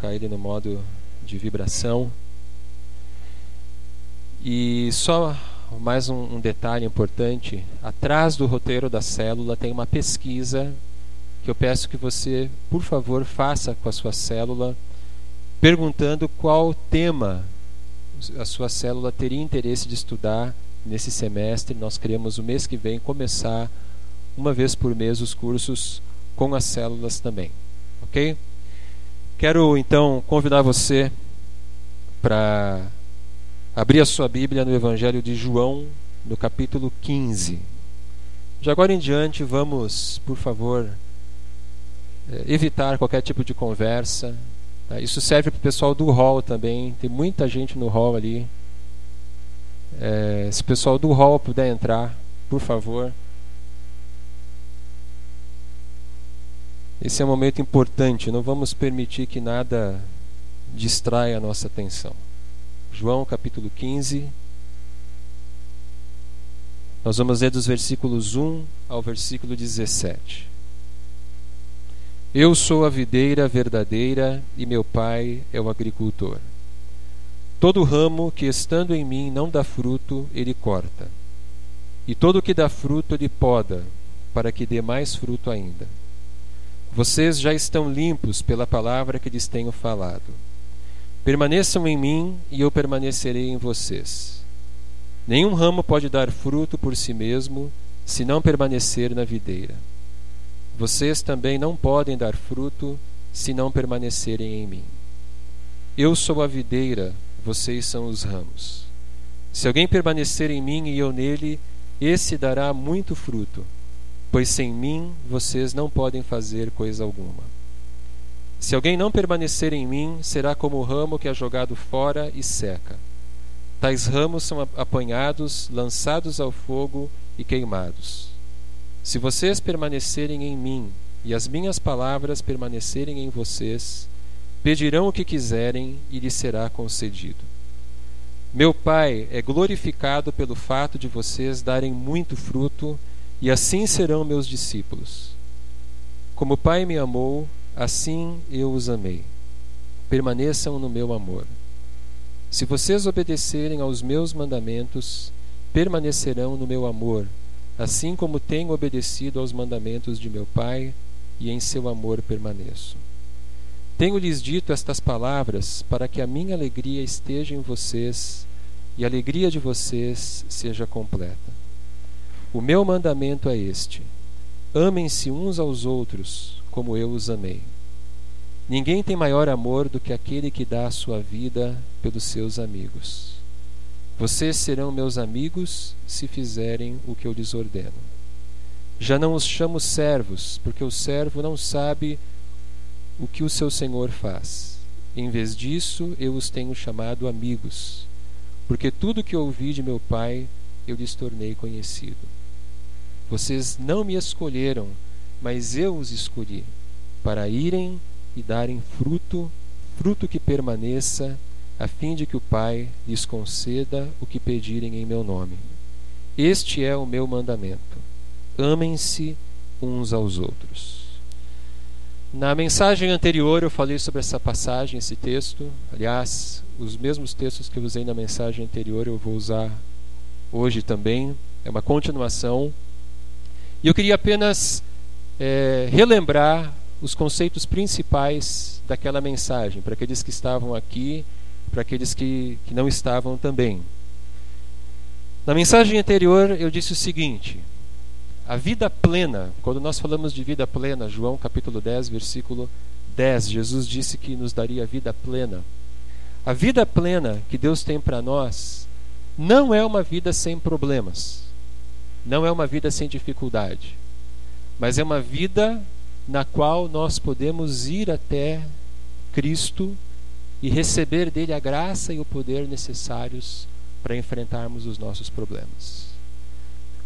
colocar ele no modo de vibração. E só mais um, um, detalhe importante: atrás do roteiro da célula tem uma pesquisa que eu peço que você, por favor, faça com a sua célula, perguntando qual tema a sua célula teria interesse de estudar nesse semestre. Nós queremos o mês que vem começar uma vez por mês os cursos com as células também, ok? Quero então convidar você para abrir a sua Bíblia no Evangelho de João, no capítulo 15. De agora em diante, vamos, por favor, eh, evitar qualquer tipo de conversa. Tá? Isso serve para o pessoal do hall também. Tem muita gente no hall ali. É, se o pessoal do hall puder entrar, por favor. Esse é um momento importante, não vamos permitir que nada distraia a nossa atenção. João capítulo 15. Nós vamos ler dos versículos 1 ao versículo 17. Eu sou a videira verdadeira e meu pai é o agricultor. Todo ramo que estando em mim não dá fruto, ele corta. E todo que dá fruto, ele poda, para que dê mais fruto ainda. Vocês já estão limpos pela palavra que lhes tenho falado. Permaneçam em mim e eu permanecerei em vocês. Nenhum ramo pode dar fruto por si mesmo se não permanecer na videira. Vocês também não podem dar fruto se não permanecerem em mim. Eu sou a videira, vocês são os ramos. Se alguém permanecer em mim e eu nele, esse dará muito fruto pois sem mim vocês não podem fazer coisa alguma. Se alguém não permanecer em mim, será como o ramo que é jogado fora e seca. Tais ramos são apanhados, lançados ao fogo e queimados. Se vocês permanecerem em mim e as minhas palavras permanecerem em vocês, pedirão o que quiserem e lhes será concedido. Meu Pai é glorificado pelo fato de vocês darem muito fruto e assim serão meus discípulos. Como o Pai me amou, assim eu os amei. Permaneçam no meu amor. Se vocês obedecerem aos meus mandamentos, permanecerão no meu amor, assim como tenho obedecido aos mandamentos de meu Pai, e em seu amor permaneço. Tenho-lhes dito estas palavras para que a minha alegria esteja em vocês e a alegria de vocês seja completa. O meu mandamento é este: amem-se uns aos outros, como eu os amei. Ninguém tem maior amor do que aquele que dá a sua vida pelos seus amigos. Vocês serão meus amigos se fizerem o que eu lhes ordeno. Já não os chamo servos, porque o servo não sabe o que o seu senhor faz. Em vez disso, eu os tenho chamado amigos, porque tudo que ouvi de meu Pai eu lhes tornei conhecido. Vocês não me escolheram, mas eu os escolhi, para irem e darem fruto, fruto que permaneça, a fim de que o Pai lhes conceda o que pedirem em meu nome. Este é o meu mandamento: amem-se uns aos outros. Na mensagem anterior eu falei sobre essa passagem, esse texto. Aliás, os mesmos textos que eu usei na mensagem anterior eu vou usar hoje também. É uma continuação e eu queria apenas é, relembrar os conceitos principais daquela mensagem, para aqueles que estavam aqui, para aqueles que, que não estavam também. Na mensagem anterior eu disse o seguinte: a vida plena, quando nós falamos de vida plena, João capítulo 10, versículo 10, Jesus disse que nos daria vida plena. A vida plena que Deus tem para nós não é uma vida sem problemas. Não é uma vida sem dificuldade, mas é uma vida na qual nós podemos ir até Cristo e receber dele a graça e o poder necessários para enfrentarmos os nossos problemas.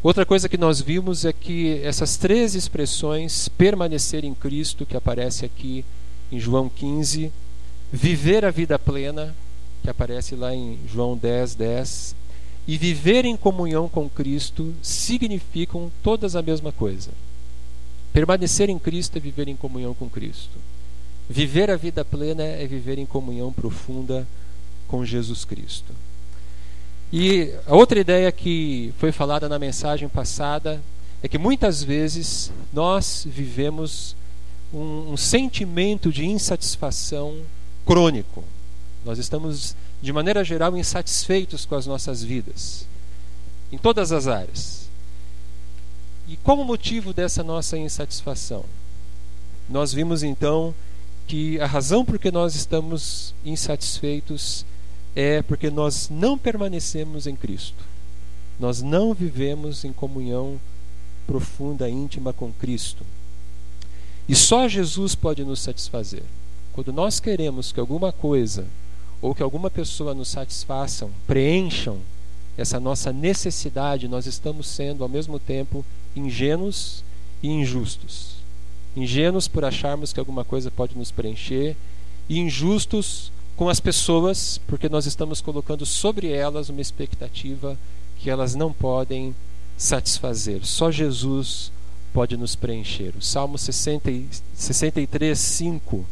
Outra coisa que nós vimos é que essas três expressões, permanecer em Cristo, que aparece aqui em João 15, viver a vida plena, que aparece lá em João 10, 10, e viver em comunhão com Cristo significam todas a mesma coisa. Permanecer em Cristo é viver em comunhão com Cristo. Viver a vida plena é viver em comunhão profunda com Jesus Cristo. E a outra ideia que foi falada na mensagem passada é que muitas vezes nós vivemos um, um sentimento de insatisfação crônico. Nós estamos, de maneira geral, insatisfeitos com as nossas vidas, em todas as áreas. E qual o motivo dessa nossa insatisfação? Nós vimos então que a razão por que nós estamos insatisfeitos é porque nós não permanecemos em Cristo. Nós não vivemos em comunhão profunda, íntima com Cristo. E só Jesus pode nos satisfazer. Quando nós queremos que alguma coisa ou que alguma pessoa nos satisfaçam, preencham essa nossa necessidade, nós estamos sendo ao mesmo tempo ingênuos e injustos. Ingênuos por acharmos que alguma coisa pode nos preencher, e injustos com as pessoas, porque nós estamos colocando sobre elas uma expectativa que elas não podem satisfazer. Só Jesus pode nos preencher. O Salmo 60, 63, 5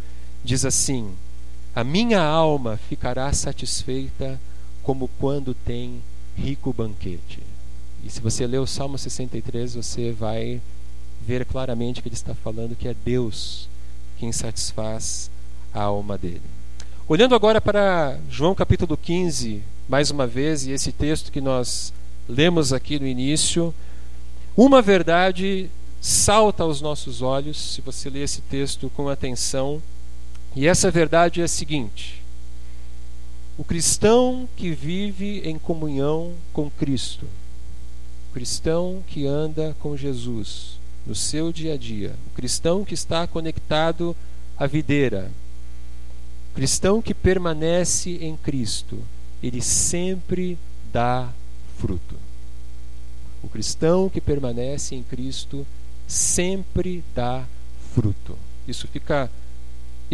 diz assim: A minha alma ficará satisfeita como quando tem rico banquete. E se você ler o Salmo 63, você vai ver claramente que ele está falando que é Deus quem satisfaz a alma dele. Olhando agora para João capítulo 15, mais uma vez, e esse texto que nós lemos aqui no início, uma verdade salta aos nossos olhos, se você ler esse texto com atenção, e essa verdade é a seguinte: o cristão que vive em comunhão com Cristo, o cristão que anda com Jesus no seu dia a dia, o cristão que está conectado à videira, o cristão que permanece em Cristo, ele sempre dá fruto. O cristão que permanece em Cristo sempre dá fruto. Isso fica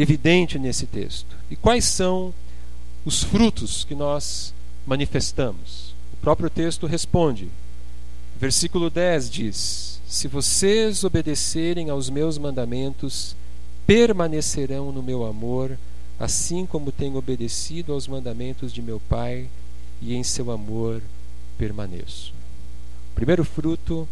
evidente nesse texto. E quais são os frutos que nós manifestamos? O próprio texto responde. Versículo 10 diz: Se vocês obedecerem aos meus mandamentos, permanecerão no meu amor, assim como tenho obedecido aos mandamentos de meu Pai, e em seu amor permaneço. O primeiro fruto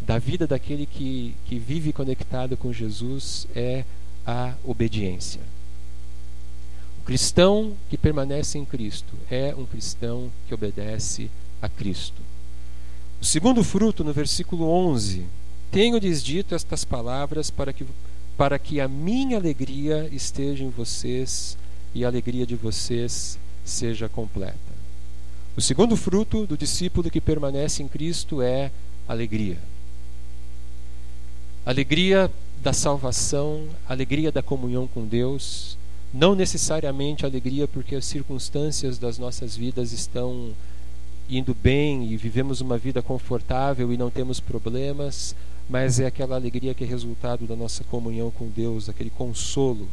da vida daquele que, que vive conectado com Jesus é a obediência. O cristão que permanece em Cristo é um cristão que obedece a Cristo. O segundo fruto, no versículo 11: Tenho-lhes dito estas palavras para que, para que a minha alegria esteja em vocês e a alegria de vocês seja completa. O segundo fruto do discípulo que permanece em Cristo é alegria alegria da salvação, alegria da comunhão com Deus, não necessariamente alegria porque as circunstâncias das nossas vidas estão indo bem e vivemos uma vida confortável e não temos problemas, mas é aquela alegria que é resultado da nossa comunhão com Deus, aquele consolo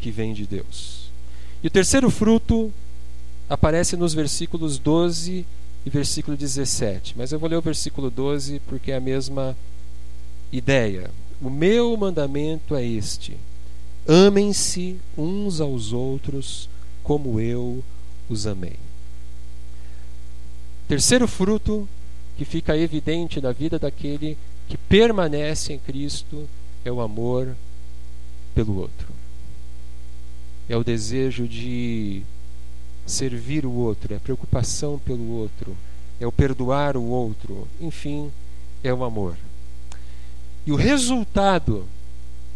que vem de Deus. E o terceiro fruto aparece nos versículos 12 e versículo 17, mas eu vou ler o versículo 12 porque é a mesma ideia. O meu mandamento é este: amem-se uns aos outros como eu os amei. Terceiro fruto que fica evidente na vida daquele que permanece em Cristo é o amor pelo outro. É o desejo de servir o outro, é a preocupação pelo outro, é o perdoar o outro, enfim, é o amor. E o resultado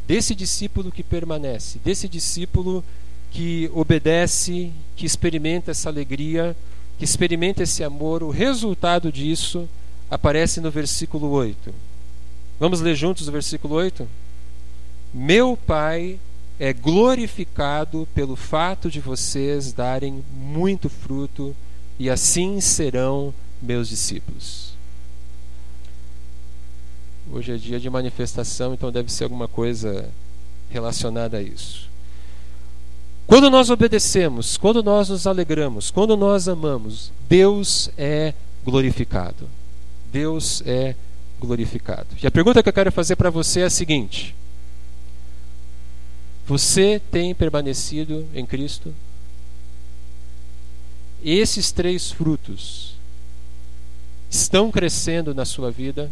desse discípulo que permanece, desse discípulo que obedece, que experimenta essa alegria, que experimenta esse amor, o resultado disso aparece no versículo 8. Vamos ler juntos o versículo 8? Meu Pai é glorificado pelo fato de vocês darem muito fruto, e assim serão meus discípulos. Hoje é dia de manifestação, então deve ser alguma coisa relacionada a isso. Quando nós obedecemos, quando nós nos alegramos, quando nós amamos, Deus é glorificado. Deus é glorificado. E a pergunta que eu quero fazer para você é a seguinte: Você tem permanecido em Cristo? Esses três frutos estão crescendo na sua vida?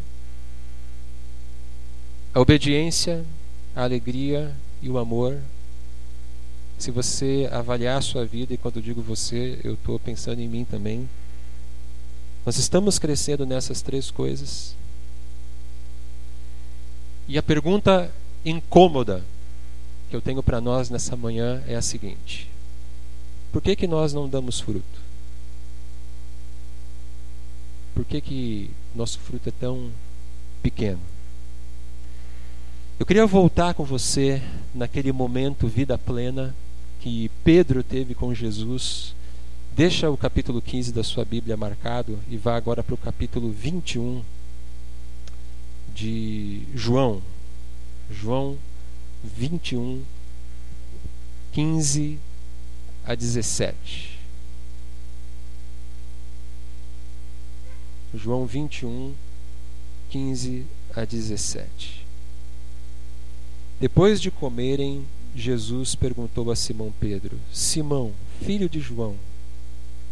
A obediência, a alegria e o amor. Se você avaliar a sua vida, e quando eu digo você, eu estou pensando em mim também. Nós estamos crescendo nessas três coisas. E a pergunta incômoda que eu tenho para nós nessa manhã é a seguinte: Por que que nós não damos fruto? Por que que nosso fruto é tão pequeno? Eu queria voltar com você naquele momento vida plena que Pedro teve com Jesus. Deixa o capítulo 15 da sua Bíblia marcado e vá agora para o capítulo 21 de João. João 21, 15 a 17. João 21, 15 a 17. Depois de comerem, Jesus perguntou a Simão Pedro: Simão, filho de João,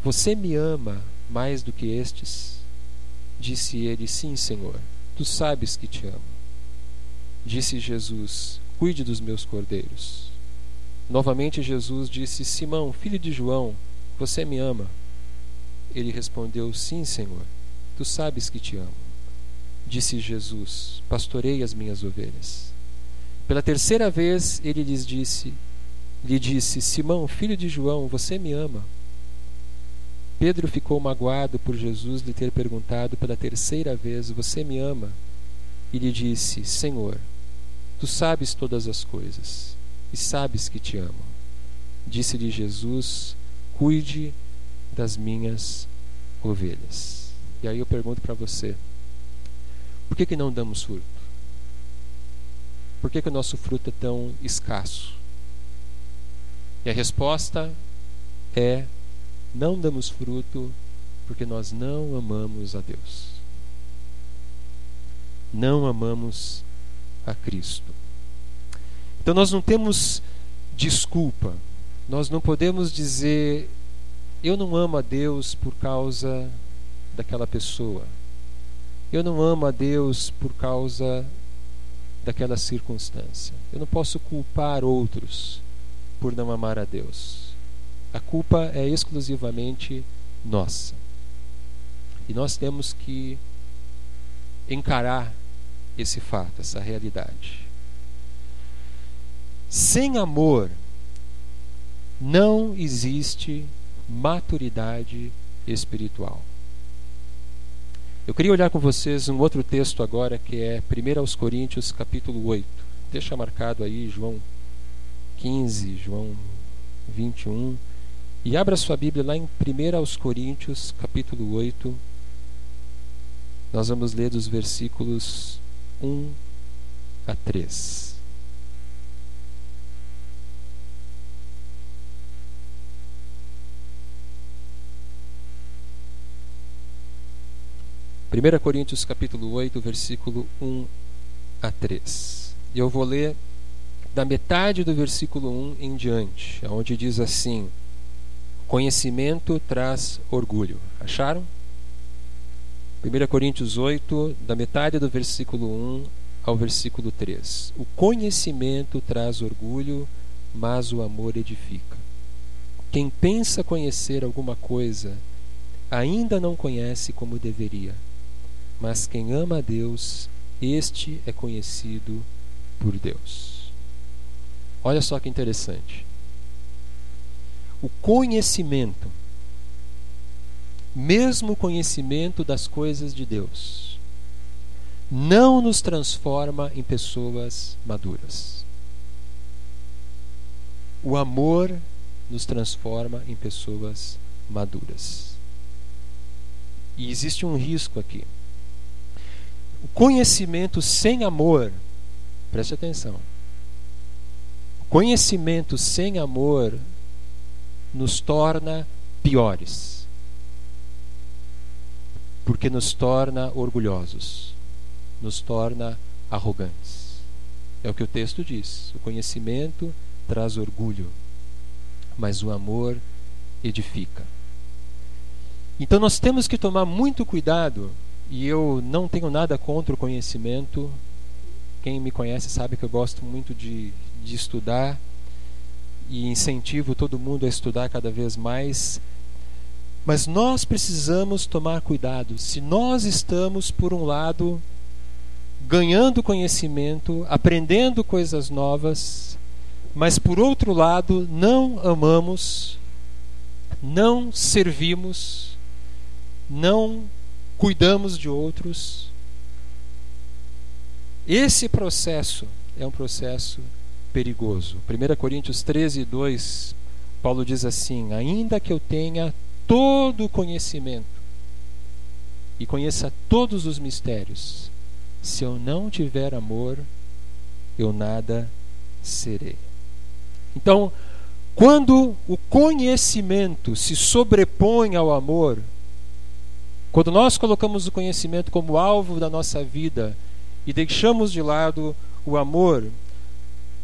você me ama mais do que estes? Disse ele: Sim, Senhor, tu sabes que te amo. Disse Jesus: Cuide dos meus cordeiros. Novamente Jesus disse: Simão, filho de João, você me ama? Ele respondeu: Sim, Senhor, tu sabes que te amo. Disse Jesus: Pastorei as minhas ovelhas. Pela terceira vez ele lhes disse, lhe disse: Simão, filho de João, você me ama? Pedro ficou magoado por Jesus lhe ter perguntado pela terceira vez: Você me ama? E lhe disse: Senhor, tu sabes todas as coisas e sabes que te amo. Disse-lhe Jesus: Cuide das minhas ovelhas. E aí eu pergunto para você: por que, que não damos fruto? Por que, que o nosso fruto é tão escasso? E a resposta é não damos fruto porque nós não amamos a Deus. Não amamos a Cristo. Então nós não temos desculpa. Nós não podemos dizer eu não amo a Deus por causa daquela pessoa. Eu não amo a Deus por causa daquela circunstância. Eu não posso culpar outros por não amar a Deus. A culpa é exclusivamente nossa. E nós temos que encarar esse fato, essa realidade. Sem amor não existe maturidade espiritual. Eu queria olhar com vocês um outro texto agora que é 1 aos Coríntios, capítulo 8. Deixa marcado aí João 15, João 21. E abra sua Bíblia lá em 1 aos Coríntios, capítulo 8. Nós vamos ler dos versículos 1 a 3. Primeira Coríntios capítulo 8, versículo 1 a 3. E eu vou ler da metade do versículo 1 em diante, onde diz assim: Conhecimento traz orgulho. Acharam? 1 Coríntios 8, da metade do versículo 1 ao versículo 3. O conhecimento traz orgulho, mas o amor edifica. Quem pensa conhecer alguma coisa ainda não conhece como deveria. Mas quem ama a Deus, este é conhecido por Deus. Olha só que interessante o conhecimento, mesmo o conhecimento das coisas de Deus, não nos transforma em pessoas maduras. O amor nos transforma em pessoas maduras. E existe um risco aqui. O conhecimento sem amor, preste atenção. O conhecimento sem amor nos torna piores. Porque nos torna orgulhosos, nos torna arrogantes. É o que o texto diz. O conhecimento traz orgulho, mas o amor edifica. Então nós temos que tomar muito cuidado, e eu não tenho nada contra o conhecimento. Quem me conhece sabe que eu gosto muito de, de estudar e incentivo todo mundo a estudar cada vez mais. Mas nós precisamos tomar cuidado. Se nós estamos, por um lado, ganhando conhecimento, aprendendo coisas novas, mas por outro lado, não amamos, não servimos, não cuidamos de outros. Esse processo é um processo perigoso. 1 Coríntios 13, 2, Paulo diz assim: Ainda que eu tenha todo o conhecimento e conheça todos os mistérios, se eu não tiver amor, eu nada serei. Então, quando o conhecimento se sobrepõe ao amor, quando nós colocamos o conhecimento como alvo da nossa vida e deixamos de lado o amor,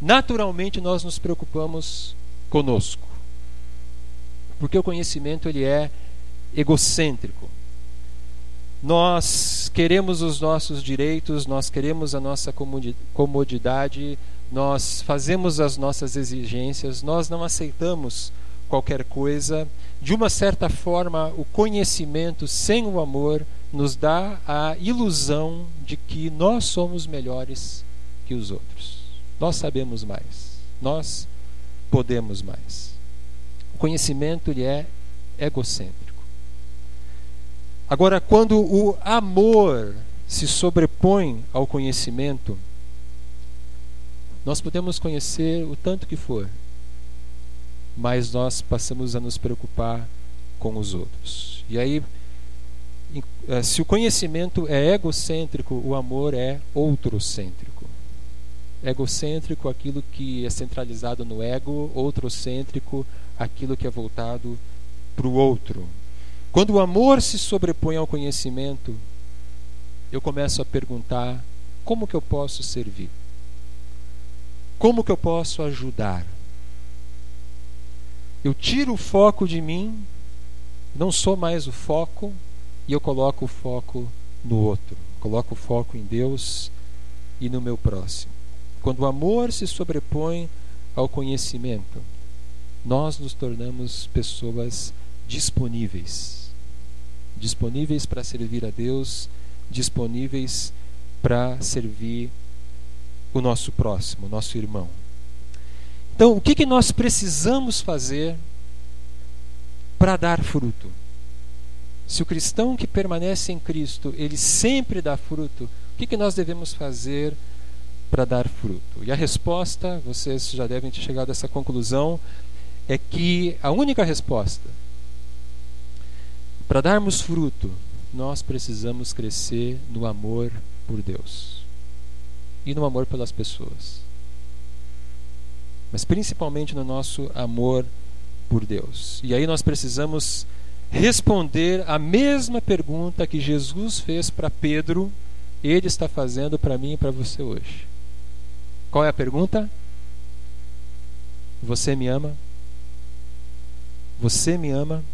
naturalmente nós nos preocupamos conosco. Porque o conhecimento ele é egocêntrico. Nós queremos os nossos direitos, nós queremos a nossa comodidade, nós fazemos as nossas exigências, nós não aceitamos qualquer coisa. De uma certa forma, o conhecimento sem o amor nos dá a ilusão de que nós somos melhores que os outros. Nós sabemos mais. Nós podemos mais. O conhecimento ele é egocêntrico. Agora, quando o amor se sobrepõe ao conhecimento, nós podemos conhecer o tanto que for, mas nós passamos a nos preocupar com os outros. E aí, eh, se o conhecimento é egocêntrico, o amor é outrocêntrico. Egocêntrico, aquilo que é centralizado no ego, outrocêntrico, aquilo que é voltado para o outro. Quando o amor se sobrepõe ao conhecimento, eu começo a perguntar: como que eu posso servir? Como que eu posso ajudar? Eu tiro o foco de mim, não sou mais o foco, e eu coloco o foco no outro. Coloco o foco em Deus e no meu próximo. Quando o amor se sobrepõe ao conhecimento, nós nos tornamos pessoas disponíveis. Disponíveis para servir a Deus, disponíveis para servir o nosso próximo, o nosso irmão. Então, o que, que nós precisamos fazer para dar fruto? Se o cristão que permanece em Cristo, ele sempre dá fruto, o que, que nós devemos fazer para dar fruto? E a resposta, vocês já devem ter chegado a essa conclusão, é que a única resposta para darmos fruto, nós precisamos crescer no amor por Deus e no amor pelas pessoas mas principalmente no nosso amor por Deus. E aí nós precisamos responder a mesma pergunta que Jesus fez para Pedro, ele está fazendo para mim e para você hoje. Qual é a pergunta? Você me ama? Você me ama?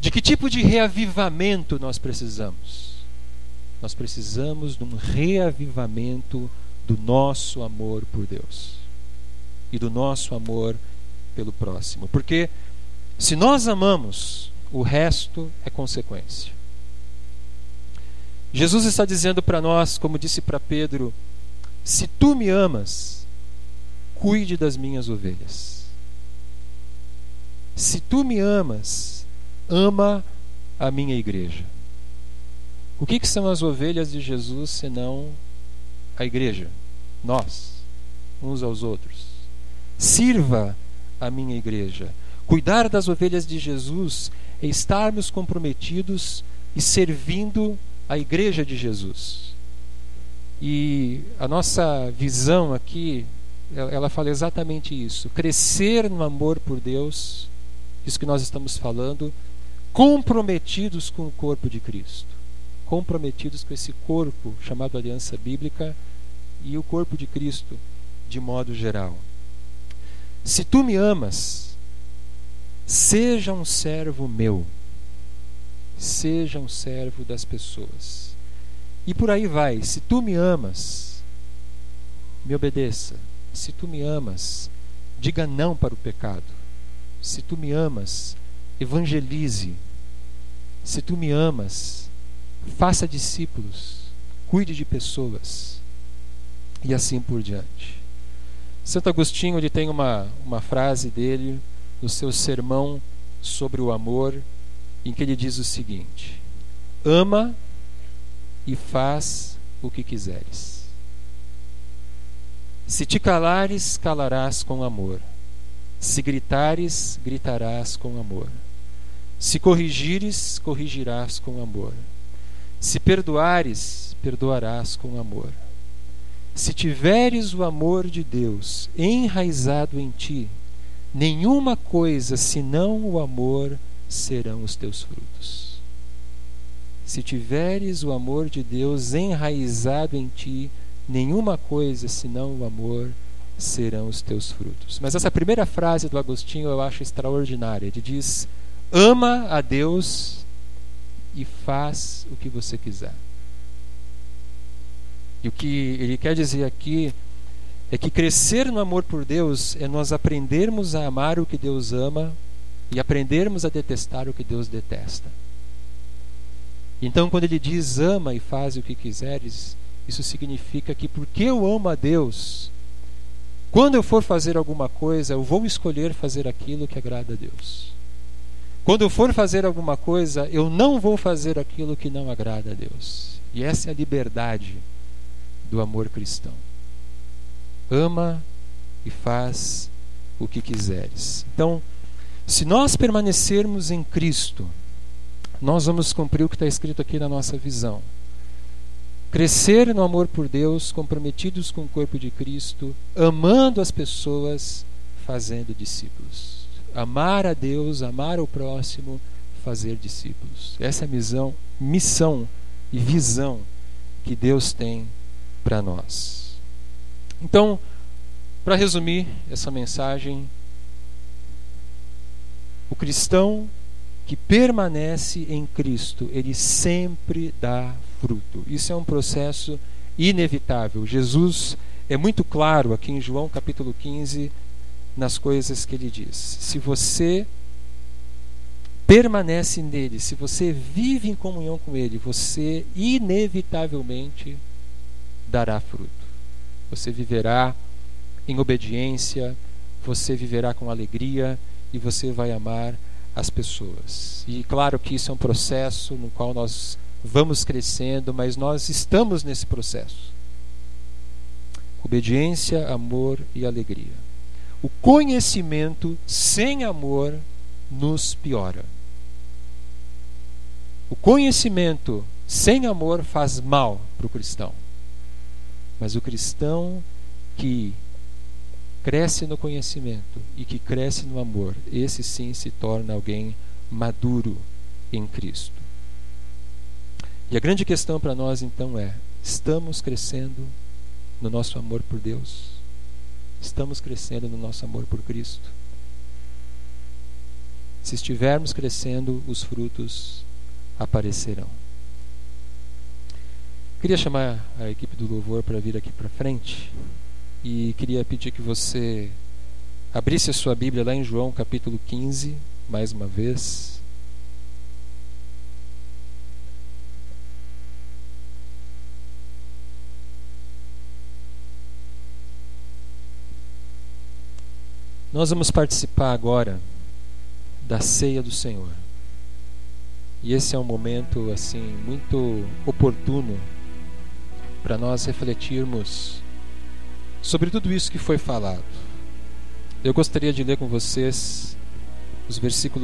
De que tipo de reavivamento nós precisamos? Nós precisamos de um reavivamento do nosso amor por Deus e do nosso amor pelo próximo. Porque se nós amamos, o resto é consequência. Jesus está dizendo para nós, como disse para Pedro: se tu me amas, cuide das minhas ovelhas. Se tu me amas, ama a minha igreja. O que, que são as ovelhas de Jesus senão a igreja? nós, uns aos outros. Sirva a minha igreja. Cuidar das ovelhas de Jesus é estarmos comprometidos e servindo a igreja de Jesus. E a nossa visão aqui, ela fala exatamente isso: crescer no amor por Deus, isso que nós estamos falando, comprometidos com o corpo de Cristo, comprometidos com esse corpo chamado aliança bíblica e o corpo de Cristo de modo geral. Se tu me amas, seja um servo meu, seja um servo das pessoas. E por aí vai. Se tu me amas, me obedeça. Se tu me amas, diga não para o pecado. Se tu me amas, evangelize. Se tu me amas, faça discípulos, cuide de pessoas e assim por diante. Santo Agostinho ele tem uma, uma frase dele no seu sermão sobre o amor, em que ele diz o seguinte: Ama e faz o que quiseres. Se te calares, calarás com amor. Se gritares, gritarás com amor. Se corrigires, corrigirás com amor. Se perdoares, perdoarás com amor. Se tiveres o amor de Deus enraizado em ti, nenhuma coisa senão o amor serão os teus frutos. Se tiveres o amor de Deus enraizado em ti, nenhuma coisa senão o amor serão os teus frutos. Mas essa primeira frase do Agostinho eu acho extraordinária. Ele diz: Ama a Deus e faz o que você quiser. E o que ele quer dizer aqui é que crescer no amor por Deus é nós aprendermos a amar o que Deus ama e aprendermos a detestar o que Deus detesta. Então, quando ele diz ama e faz o que quiseres, isso significa que porque eu amo a Deus, quando eu for fazer alguma coisa, eu vou escolher fazer aquilo que agrada a Deus. Quando eu for fazer alguma coisa, eu não vou fazer aquilo que não agrada a Deus. E essa é a liberdade do amor cristão. Ama e faz o que quiseres. Então, se nós permanecermos em Cristo, nós vamos cumprir o que está escrito aqui na nossa visão. Crescer no amor por Deus, comprometidos com o corpo de Cristo, amando as pessoas, fazendo discípulos. Amar a Deus, amar o próximo, fazer discípulos. Essa é a missão, missão e visão que Deus tem para nós. Então, para resumir essa mensagem, o cristão que permanece em Cristo, ele sempre dá fruto. Isso é um processo inevitável. Jesus é muito claro aqui em João capítulo 15 nas coisas que ele diz. Se você permanece nele, se você vive em comunhão com ele, você inevitavelmente dará fruto. Você viverá em obediência, você viverá com alegria e você vai amar as pessoas. E claro que isso é um processo no qual nós vamos crescendo, mas nós estamos nesse processo. Obediência, amor e alegria. O conhecimento sem amor nos piora. O conhecimento sem amor faz mal para o cristão. Mas o cristão que cresce no conhecimento e que cresce no amor, esse sim se torna alguém maduro em Cristo. E a grande questão para nós então é: estamos crescendo no nosso amor por Deus? Estamos crescendo no nosso amor por Cristo? Se estivermos crescendo, os frutos aparecerão. Queria chamar a equipe do louvor para vir aqui para frente e queria pedir que você abrisse a sua Bíblia lá em João capítulo 15, mais uma vez. Nós vamos participar agora da ceia do Senhor. E esse é um momento assim muito oportuno para nós refletirmos sobre tudo isso que foi falado. Eu gostaria de ler com vocês os versículos